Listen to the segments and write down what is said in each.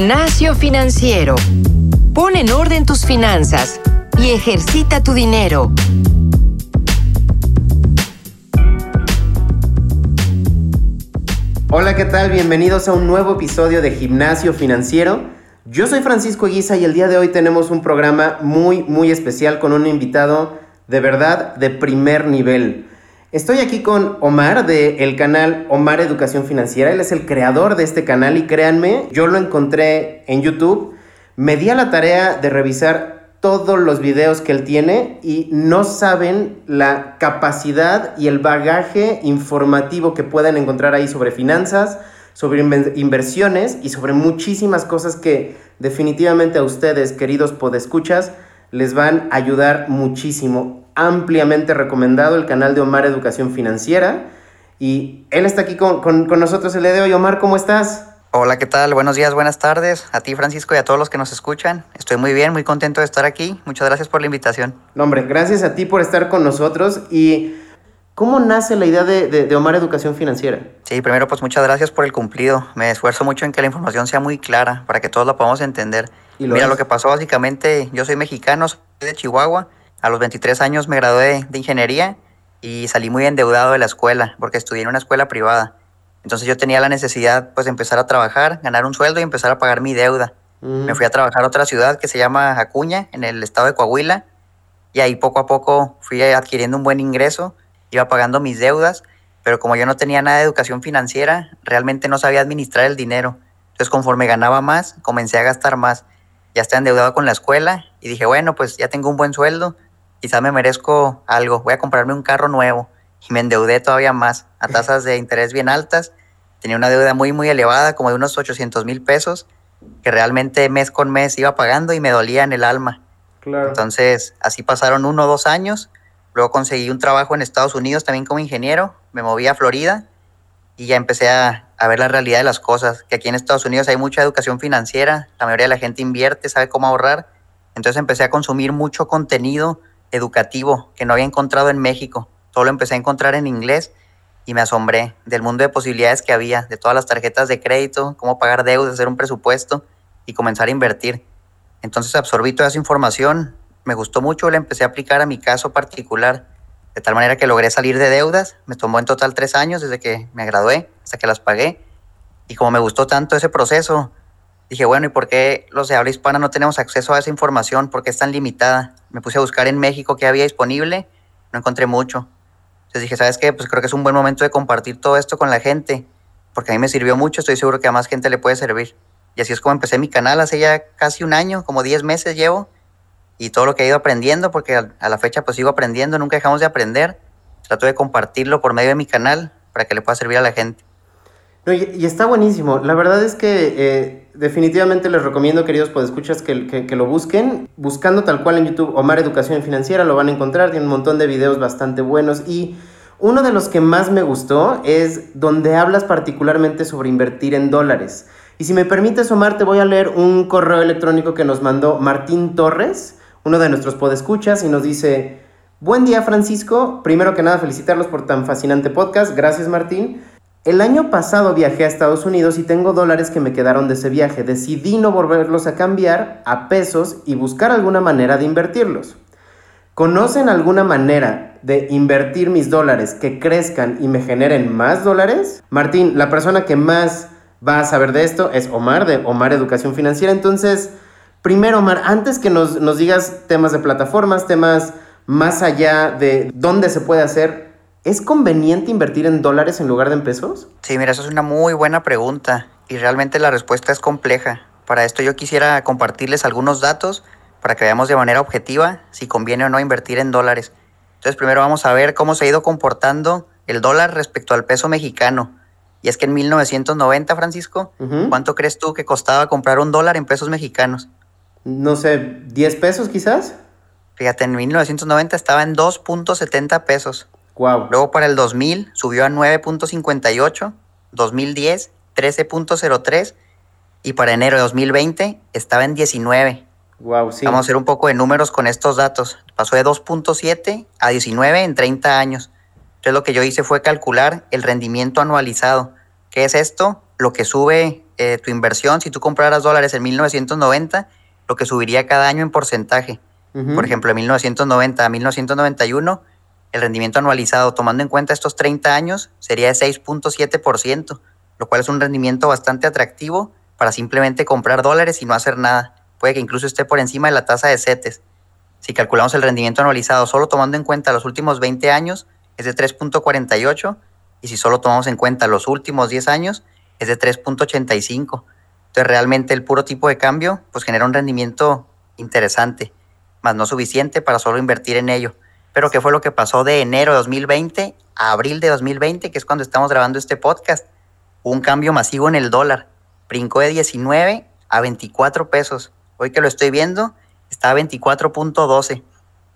Gimnasio financiero. Pon en orden tus finanzas y ejercita tu dinero. Hola, ¿qué tal? Bienvenidos a un nuevo episodio de Gimnasio Financiero. Yo soy Francisco Guisa y el día de hoy tenemos un programa muy, muy especial con un invitado de verdad de primer nivel. Estoy aquí con Omar del canal Omar Educación Financiera. Él es el creador de este canal y créanme, yo lo encontré en YouTube. Me di a la tarea de revisar todos los videos que él tiene y no saben la capacidad y el bagaje informativo que pueden encontrar ahí sobre finanzas, sobre inversiones y sobre muchísimas cosas que definitivamente a ustedes, queridos podescuchas, les van a ayudar muchísimo. Ampliamente recomendado el canal de Omar Educación Financiera. Y él está aquí con, nosotros el día de hoy. Omar, ¿cómo estás? Hola, ¿qué tal? Buenos días, buenas tardes. A ti, Francisco, y a todos los que nos escuchan. Estoy muy bien, muy contento de estar aquí. Muchas gracias por la invitación. No, hombre, gracias a ti por estar con nosotros. Y ¿Cómo nace la idea de, Omar Educación Financiera? Sí, primero pues muchas gracias por el cumplido. Me esfuerzo mucho en que la información sea muy clara para que todos la podamos entender. Mira, lo que pasó básicamente, yo soy mexicano, soy de Chihuahua. A los 23 años me gradué de ingeniería y salí muy endeudado de la escuela porque estudié en una escuela privada. Entonces yo tenía la necesidad pues de empezar a trabajar, ganar un sueldo y empezar a pagar mi deuda. Mm. Me fui a trabajar a otra ciudad que se llama Acuña, en el estado de Coahuila, y ahí poco a poco fui adquiriendo un buen ingreso iba pagando mis deudas, pero como yo no tenía nada de educación financiera, realmente no sabía administrar el dinero. Entonces conforme ganaba más, comencé a gastar más. Ya estaba endeudado con la escuela y dije, bueno, pues ya tengo un buen sueldo, quizás me merezco algo, voy a comprarme un carro nuevo. Y me endeudé todavía más, a tasas de interés bien altas. Tenía una deuda muy, muy elevada, como de unos 800 mil pesos, que realmente mes con mes iba pagando y me dolía en el alma. Claro. Entonces, así pasaron uno o dos años Luego conseguí un trabajo en Estados Unidos también como ingeniero, me moví a Florida y ya empecé a, ver la realidad de las cosas, que aquí en Estados Unidos hay mucha educación financiera, la mayoría de la gente invierte, sabe cómo ahorrar. Entonces empecé a consumir mucho contenido educativo que no había encontrado en México. Todo lo empecé a encontrar en inglés y me asombré del mundo de posibilidades que había, de todas las tarjetas de crédito, cómo pagar deudas, hacer un presupuesto y comenzar a invertir. Entonces absorbí toda esa información, me gustó mucho, la empecé a aplicar a mi caso particular, de tal manera que logré salir de deudas. Me tomó en total tres años desde que me gradué hasta que las pagué. Y como me gustó tanto ese proceso, dije, bueno, ¿y por qué los de habla hispana no tenemos acceso a esa información? ¿Por qué es tan limitada? Me puse a buscar en México qué había disponible, no encontré mucho. Entonces dije, ¿sabes qué? Pues creo que es un buen momento de compartir todo esto con la gente, porque a mí me sirvió mucho, estoy seguro que a más gente le puede servir. Y así es como empecé mi canal hace ya casi un año, como 10 meses llevo y todo lo que he ido aprendiendo, porque a la fecha pues sigo aprendiendo, nunca dejamos de aprender. Trato de compartirlo por medio de mi canal para que le pueda servir a la gente. y, está buenísimo. La verdad es que eh, definitivamente les recomiendo, queridos podescuchas, que, que, lo busquen. Buscando tal cual en YouTube Omar Educación Financiera lo van a encontrar. Tiene un montón de videos bastante buenos. Y uno de los que más me gustó es donde hablas particularmente sobre invertir en dólares. Y si me permites, Omar, te voy a leer un correo electrónico que nos mandó Martín Torres uno de nuestros podescuchas y nos dice, buen día Francisco, primero que nada felicitarlos por tan fascinante podcast, gracias Martín. El año pasado viajé a Estados Unidos y tengo dólares que me quedaron de ese viaje. Decidí no volverlos a cambiar a pesos y buscar alguna manera de invertirlos. ¿Conocen alguna manera de invertir mis dólares que crezcan y me generen más dólares? Martín, la persona que más va a saber de esto es Omar, de Omar Educación Financiera. Entonces, Primero, Omar, antes que nos, digas temas de plataformas, temas más allá de dónde se puede hacer, ¿es conveniente invertir en dólares en lugar de en pesos? Sí, mira, eso es una muy buena pregunta y realmente la respuesta es compleja. Para esto yo quisiera compartirles algunos datos para que veamos de manera objetiva si conviene o no invertir en dólares. Entonces primero vamos a ver cómo se ha ido comportando el dólar respecto al peso mexicano. Y es que en 1990, Francisco, ¿cuánto crees tú que costaba comprar un dólar en pesos mexicanos? no sé, 10 pesos quizás. Fíjate, en 1990 estaba en 2.70 pesos. Wow. Luego para el 2000 subió a 9.58, 2010 13.03 y para enero de 2020 estaba en 19. Wow, sí. Vamos a hacer un poco de números con estos datos. Pasó de 2.7 a 19 en 30 años. Entonces lo que yo hice fue calcular el rendimiento anualizado. ¿Qué es esto? Lo que sube eh, tu inversión, si tú compraras dólares en 1990, lo que subiría cada año en porcentaje. Por ejemplo, en 1990 a 1991, el rendimiento anualizado, tomando en cuenta estos 30 años, sería de 6.7%, lo cual es un rendimiento bastante atractivo para simplemente comprar dólares y no hacer nada. Puede que incluso esté por encima de la tasa de CETES. Si calculamos el rendimiento anualizado solo tomando en cuenta los últimos 20 años, es de 3.48 y si solo tomamos en cuenta los últimos 10 años, es de 3.85. Entonces realmente el puro tipo de cambio pues genera un rendimiento interesante, más no suficiente para solo invertir en ello. Pero ¿qué fue lo que pasó de enero de 2020 a abril de 2020, que es cuando estamos grabando este podcast? un cambio masivo en el dólar. Brincó de 19 a 24 pesos. Hoy que lo estoy viendo, está a 24.12.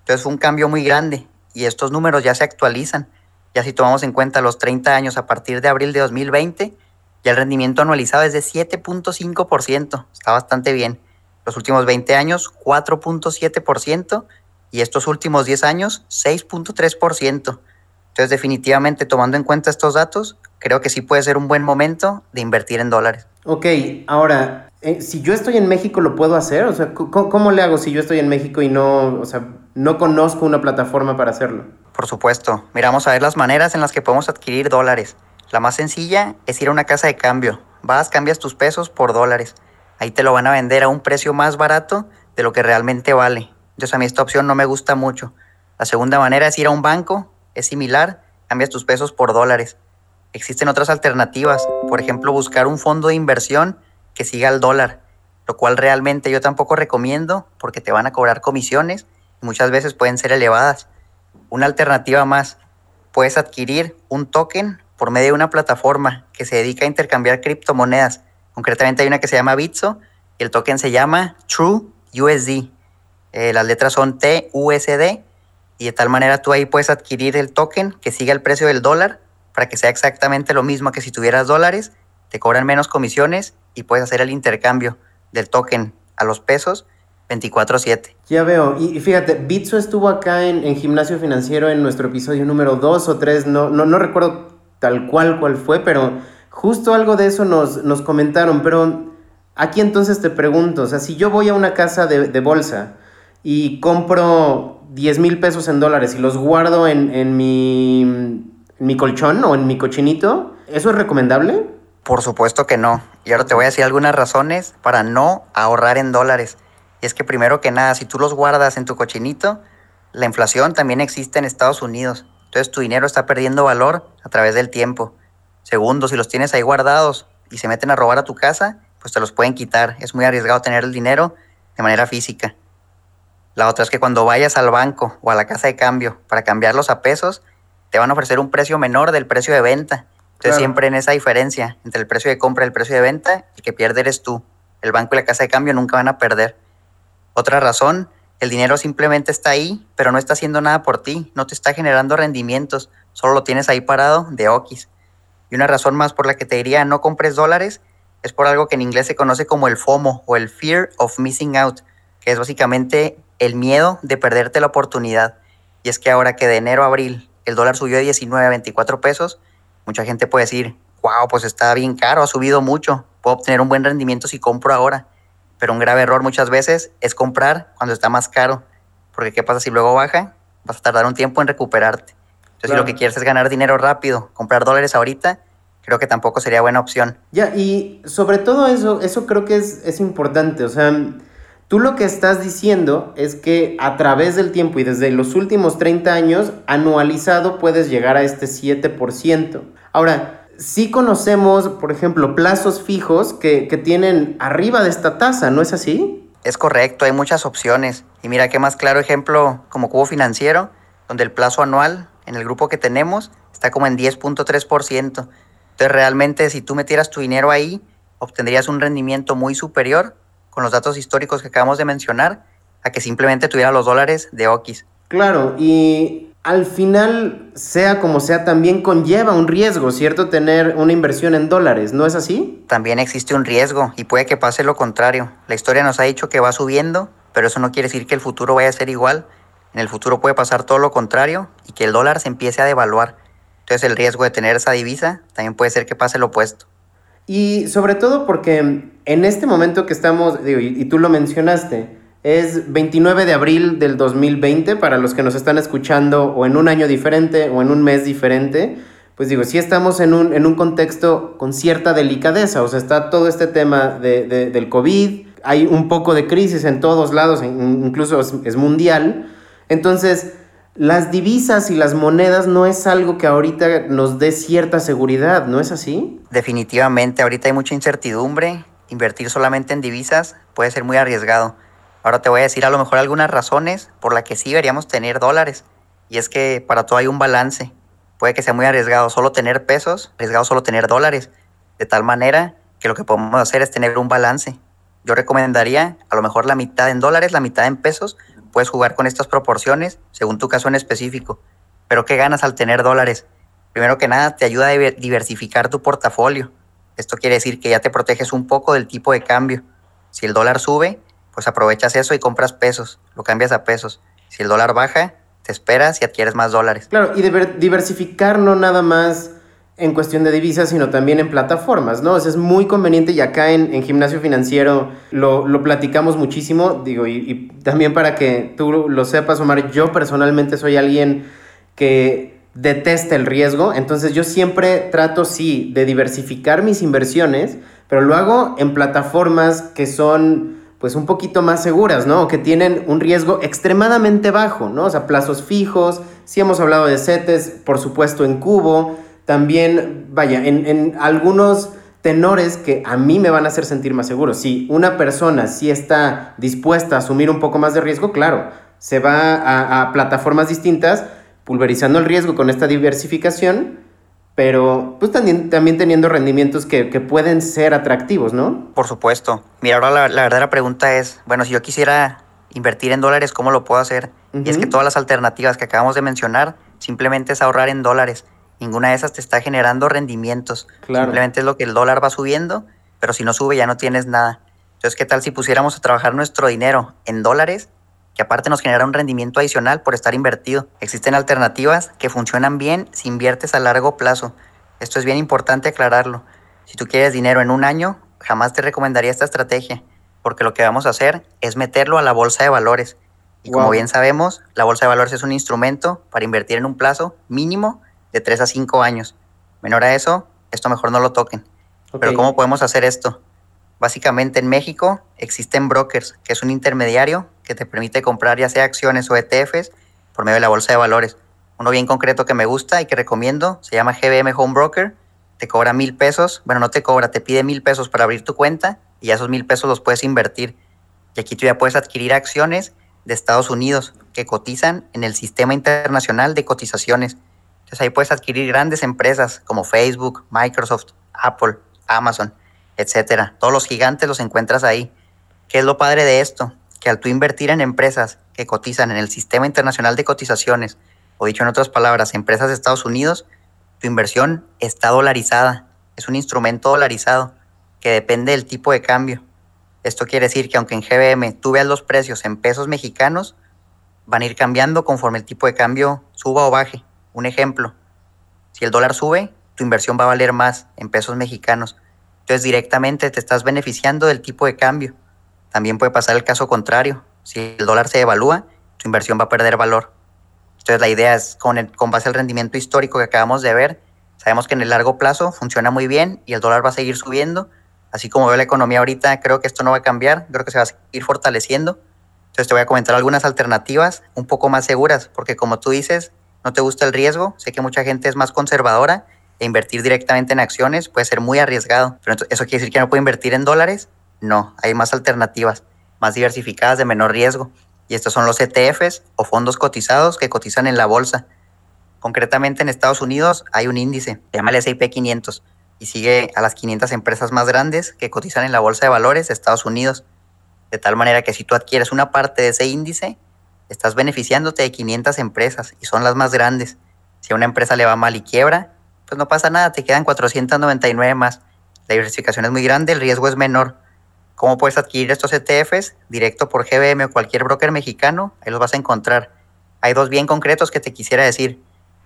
Entonces fue un cambio muy grande y estos números ya se actualizan. Ya si tomamos en cuenta los 30 años a partir de abril de 2020, ya el rendimiento anualizado es de 7.5%. Está bastante bien. Los últimos 20 años, 4.7% y estos últimos 10 años, 6.3%. Entonces definitivamente tomando en cuenta estos datos, creo que sí puede ser un buen momento de invertir en dólares. Ok, ahora, eh, si yo estoy en México, ¿lo puedo hacer? O sea, ¿cómo, le hago si yo estoy en México y no, o sea, no conozco una plataforma para hacerlo? Por supuesto. Miramos a ver las maneras en las que podemos adquirir dólares. La más sencilla es ir a una casa de cambio. Vas, cambias tus pesos por dólares. Ahí te lo van a vender a un precio más barato de lo que realmente vale. Entonces a mí esta opción no me gusta mucho. La segunda manera es ir a un banco. Es similar. Cambias tus pesos por dólares. Existen otras alternativas, por ejemplo, buscar un fondo de inversión que siga el dólar, lo cual realmente yo tampoco recomiendo porque te van a cobrar comisiones y muchas veces pueden ser elevadas. Una alternativa más, puedes adquirir un token por medio de una plataforma que se dedica a intercambiar criptomonedas. Concretamente hay una que se llama Bitso y el token se llama True USD. Eh, las letras son TUSD y de tal manera tú ahí puedes adquirir el token que siga el precio del dólar para que sea exactamente lo mismo que si tuvieras dólares, te cobran menos comisiones y puedes hacer el intercambio del token a los pesos 24/7. Ya veo, y fíjate, Bitso estuvo acá en, Gimnasio Financiero en nuestro episodio número 2 o 3, no, no, no recuerdo tal cual cuál fue, pero justo algo de eso nos, nos comentaron, pero aquí entonces te pregunto, o sea, si yo voy a una casa de bolsa y compro 10 mil pesos en dólares y los guardo en, en mi mi colchón o en mi cochinito, ¿eso es recomendable? Por supuesto que no. Y ahora te voy a decir algunas razones para no ahorrar en dólares. Y es que primero que nada, si tú los guardas en tu cochinito, la inflación también existe en Estados Unidos. Entonces tu dinero está perdiendo valor a través del tiempo. Segundo, si los tienes ahí guardados y se meten a robar a tu casa, pues te los pueden quitar. Es muy arriesgado tener el dinero de manera física. La otra es que cuando vayas al banco o a la casa de cambio para cambiarlos a pesos, te van a ofrecer un precio menor del precio de venta. Entonces siempre en esa diferencia entre el precio de compra y el precio de venta, el que pierde eres tú. El banco y la casa de cambio nunca van a perder. Otra razón, el dinero simplemente está ahí, pero no está haciendo nada por ti, no te está generando rendimientos, solo lo tienes ahí parado de okis. Y una razón más por la que te diría no compres dólares es por algo que en inglés se conoce como el FOMO o el Fear of Missing Out, que es básicamente el miedo de perderte la oportunidad. Y es que ahora que de enero a abril el dólar subió de 19 a 24 pesos, mucha gente puede decir, wow, pues está bien caro, ha subido mucho, puedo obtener un buen rendimiento si compro ahora. Pero un grave error muchas veces es comprar cuando está más caro, porque ¿qué pasa si luego baja? Vas a tardar un tiempo en recuperarte. Entonces, si lo que quieres es ganar dinero rápido, comprar dólares ahorita, creo que tampoco sería buena opción. Ya, y sobre todo eso, eso creo que es, es importante. O sea, Tú lo que estás diciendo es que a través del tiempo y desde los últimos 30 años, anualizado puedes llegar a este 7%. Ahora, sí conocemos, por ejemplo, plazos fijos que, tienen arriba de esta tasa, ¿no es así? Es correcto, hay muchas opciones. Y mira qué más claro ejemplo como cubo financiero, donde el plazo anual en el grupo que tenemos está como en 10.3%. Entonces realmente si tú metieras tu dinero ahí, obtendrías un rendimiento muy superior con los datos históricos que acabamos de mencionar a que simplemente tuviera los dólares de Okis. Claro, y al final, sea como sea, también conlleva un riesgo, ¿cierto? Tener una inversión en dólares, ¿no es así? También existe un riesgo y puede que pase lo contrario. La historia nos ha dicho que va subiendo, pero eso no quiere decir que el futuro vaya a ser igual. En el futuro puede pasar todo lo contrario y que el dólar se empiece a devaluar. Entonces el riesgo de tener esa divisa también puede ser que pase lo opuesto. Y sobre todo porque en este momento que estamos, digo, y, tú lo mencionaste, es 29 de abril del 2020 para los que nos están escuchando o en un año diferente o en un mes diferente. Pues digo, sí estamos en un, en un contexto con cierta delicadeza, o sea, está todo este tema de, del COVID, hay un poco de crisis en todos lados, incluso es mundial. Entonces, las divisas y las monedas no es algo que ahorita nos dé cierta seguridad, ¿no es así? Definitivamente, ahorita hay mucha incertidumbre. Invertir solamente en divisas puede ser muy arriesgado. Ahora te voy a decir a lo mejor algunas razones por las que sí deberíamos tener dólares. Y es que para todo hay un balance. Puede que sea muy arriesgado solo tener pesos, arriesgado solo tener dólares. De tal manera que lo que podemos hacer es tener un balance. Yo recomendaría a lo mejor la mitad en dólares, la mitad en pesos, puedes jugar con estas proporciones según tu caso en específico. Pero ¿qué ganas al tener dólares? Primero que nada, te ayuda a diversificar tu portafolio. Esto quiere decir que ya te proteges un poco del tipo de cambio. Si el dólar sube, pues aprovechas eso y compras pesos, lo cambias a pesos. Si el dólar baja, te esperas y adquieres más dólares. Claro, y diversificar no nada más en cuestión de divisas, sino también en plataformas, ¿no? O es muy conveniente y acá en, en Gimnasio Financiero lo, lo, platicamos muchísimo, digo, y, también para que tú lo sepas, Omar, yo personalmente soy alguien que detesta el riesgo, entonces yo siempre trato, sí, de diversificar mis inversiones, pero lo hago en plataformas que son pues un poquito más seguras, ¿no? Que tienen un riesgo extremadamente bajo, ¿no? O sea, plazos fijos, sí hemos hablado de CETES, por supuesto en Cubo, también, vaya, en, algunos tenores que a mí me van a hacer sentir más seguro. Si una persona sí está dispuesta a asumir un poco más de riesgo, claro, se va a, plataformas distintas, pulverizando el riesgo con esta diversificación, pero pues también, también teniendo rendimientos que, pueden ser atractivos, ¿no? Por supuesto. Mira, ahora la, la, verdadera pregunta es, bueno, si yo quisiera invertir en dólares, ¿cómo lo puedo hacer? Y es que todas las alternativas que acabamos de mencionar simplemente es ahorrar en dólares. Ninguna de esas te está generando rendimientos. Simplemente es lo que el dólar va subiendo, pero si no sube ya no tienes nada. Entonces, ¿qué tal si pusiéramos a trabajar nuestro dinero en dólares, que aparte nos genera un rendimiento adicional por estar invertido? Existen alternativas que funcionan bien si inviertes a largo plazo. Esto es bien importante aclararlo. Si tú quieres dinero en un año, jamás te recomendaría esta estrategia, porque lo que vamos a hacer es meterlo a la bolsa de valores. Y como bien sabemos, la bolsa de valores es un instrumento para invertir en un plazo mínimo de 3 a 5 años. Menor a eso, esto mejor no lo toquen. Pero ¿cómo podemos hacer esto? Básicamente en México existen brokers, que es un intermediario que te permite comprar ya sea acciones o ETFs por medio de la bolsa de valores. Uno bien concreto que me gusta y que recomiendo se llama GBM Home Broker. Te cobra mil pesos. Bueno, no te cobra, te pide mil pesos para abrir tu cuenta y ya esos mil pesos los puedes invertir. Y aquí tú ya puedes adquirir acciones de Estados Unidos que cotizan en el Sistema Internacional de Cotizaciones. Ahí puedes adquirir grandes empresas como Facebook, Microsoft, Apple, Amazon, etcétera. Todos los gigantes los encuentras ahí. ¿Qué es lo padre de esto? Que al tú invertir en empresas que cotizan en el sistema internacional de cotizaciones, o dicho en otras palabras, empresas de Estados Unidos, tu inversión está dolarizada. Es un instrumento dolarizado que depende del tipo de cambio. Esto quiere decir que aunque en GBM tú veas los precios en pesos mexicanos, van a ir cambiando conforme el tipo de cambio suba o baje. Un ejemplo, si el dólar sube, tu inversión va a valer más en pesos mexicanos. Entonces directamente te estás beneficiando del tipo de cambio. También puede pasar el caso contrario. Si el dólar se devalúa, tu inversión va a perder valor. Entonces la idea es, con, con base al rendimiento histórico que acabamos de ver, sabemos que en el largo plazo funciona muy bien y el dólar va a seguir subiendo. Así como veo la economía ahorita, creo que esto no va a cambiar, creo que se va a seguir fortaleciendo. Entonces te voy a comentar algunas alternativas un poco más seguras, porque como tú dices, no te gusta el riesgo, sé que mucha gente es más conservadora e invertir directamente en acciones puede ser muy arriesgado. Pero ¿eso quiere decir que no puede invertir en dólares? No, hay más alternativas, más diversificadas de menor riesgo. Y estos son los ETFs o fondos cotizados que cotizan en la bolsa. Concretamente en Estados Unidos hay un índice, se llama el S&P 500 y sigue a las 500 empresas más grandes que cotizan en la bolsa de valores de Estados Unidos. De tal manera que si tú adquieres una parte de ese índice, estás beneficiándote de 500 empresas y son las más grandes. Si a una empresa le va mal y quiebra, pues no pasa nada, te quedan 499 más. La diversificación es muy grande, el riesgo es menor. ¿Cómo puedes adquirir estos ETFs? Directo por GBM o cualquier broker mexicano, ahí los vas a encontrar. Hay dos bien concretos que te quisiera decir.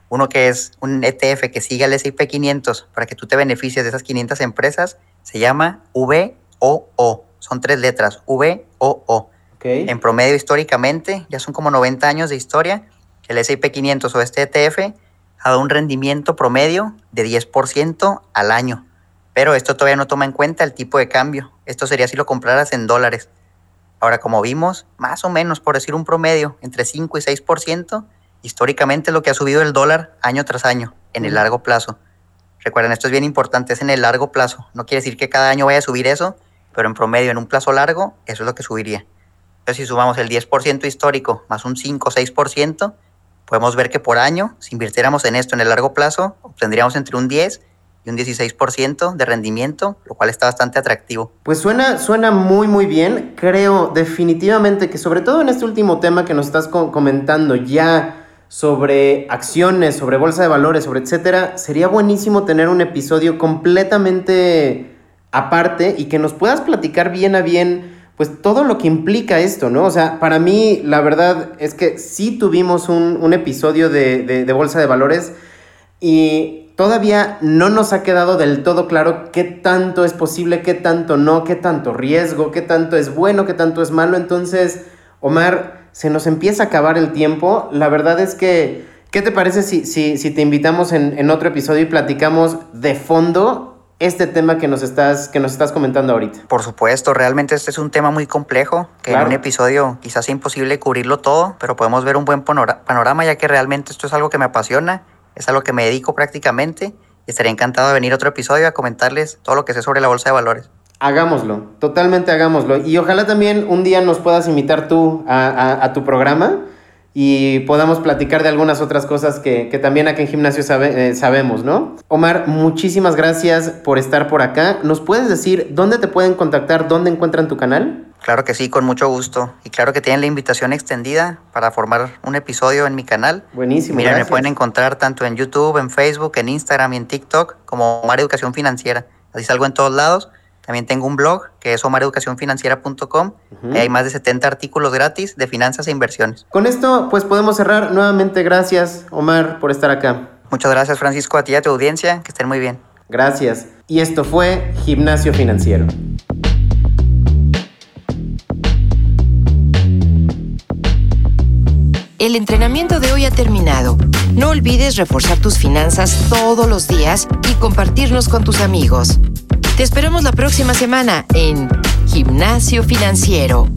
Uno que es un ETF que sigue al S&P 500 para que tú te beneficies de esas 500 empresas, se llama VOO. Son tres letras, VOO. Okay. En promedio históricamente, ya son como 90 años de historia, el S&P 500 o este ETF ha dado un rendimiento promedio de 10% al año. Pero esto todavía no toma en cuenta el tipo de cambio. Esto sería si lo compraras en dólares. Ahora, como vimos, más o menos, por decir un promedio, entre 5 y 6%, históricamente lo que ha subido el dólar año tras año, en el largo plazo. Recuerden, esto es bien importante, es en el largo plazo. No quiere decir que cada año vaya a subir eso, pero en promedio, en un plazo largo, eso es lo que subiría. Entonces, si sumamos el 10% histórico más un 5 o 6%, podemos ver que por año, si invirtiéramos en esto en el largo plazo, obtendríamos entre un 10 y un 16% de rendimiento, lo cual está bastante atractivo. Pues suena, suena muy, muy bien. Creo definitivamente que sobre todo en este último tema que nos estás comentando ya sobre acciones, sobre bolsa de valores, sobre etcétera, sería buenísimo tener un episodio completamente aparte y que nos puedas platicar bien a bien pues todo lo que implica esto, ¿no? O sea, para mí la verdad es que sí tuvimos un, episodio de, de, Bolsa de Valores y todavía no nos ha quedado del todo claro qué tanto es posible, qué tanto no, qué tanto riesgo, qué tanto es bueno, qué tanto es malo. Entonces, Omar, se nos empieza a acabar el tiempo. La verdad es que, ¿qué te parece si, si, si te invitamos en, en otro episodio y platicamos de fondo este tema que nos estás, que nos estás comentando ahorita. Por supuesto, realmente este es un tema muy complejo, que en un episodio quizás sea imposible cubrirlo todo, pero podemos ver un buen panorama ya que realmente esto es algo que me apasiona, es algo que me dedico prácticamente y estaría encantado de venir a otro episodio a comentarles todo lo que sé sobre la bolsa de valores. Hagámoslo, totalmente hagámoslo. Y ojalá también un día nos puedas invitar tú a tu programa y podamos platicar de algunas otras cosas que, también aquí en Gimnasio eh, sabemos, ¿no? Omar, muchísimas gracias por estar por acá. ¿Nos puedes decir dónde te pueden contactar, dónde encuentran tu canal? Claro que sí, con mucho gusto. Y claro que tienen la invitación extendida para formar un episodio en mi canal. Buenísimo. Mira, me pueden encontrar tanto en YouTube, en Facebook, en Instagram y en TikTok como Omar Educación Financiera. Así salgo en todos lados. También tengo un blog que es omareducacionfinanciera.com. y hay más de 70 artículos gratis de finanzas e inversiones. Con esto, pues podemos cerrar. Nuevamente, gracias, Omar, por estar acá. Muchas gracias, Francisco, a ti y a tu audiencia. Que estén muy bien. Gracias. Y esto fue Gimnasio Financiero. El entrenamiento de hoy ha terminado. No olvides reforzar tus finanzas todos los días y compartirnos con tus amigos. Te esperamos la próxima semana en Gimnasio Financiero.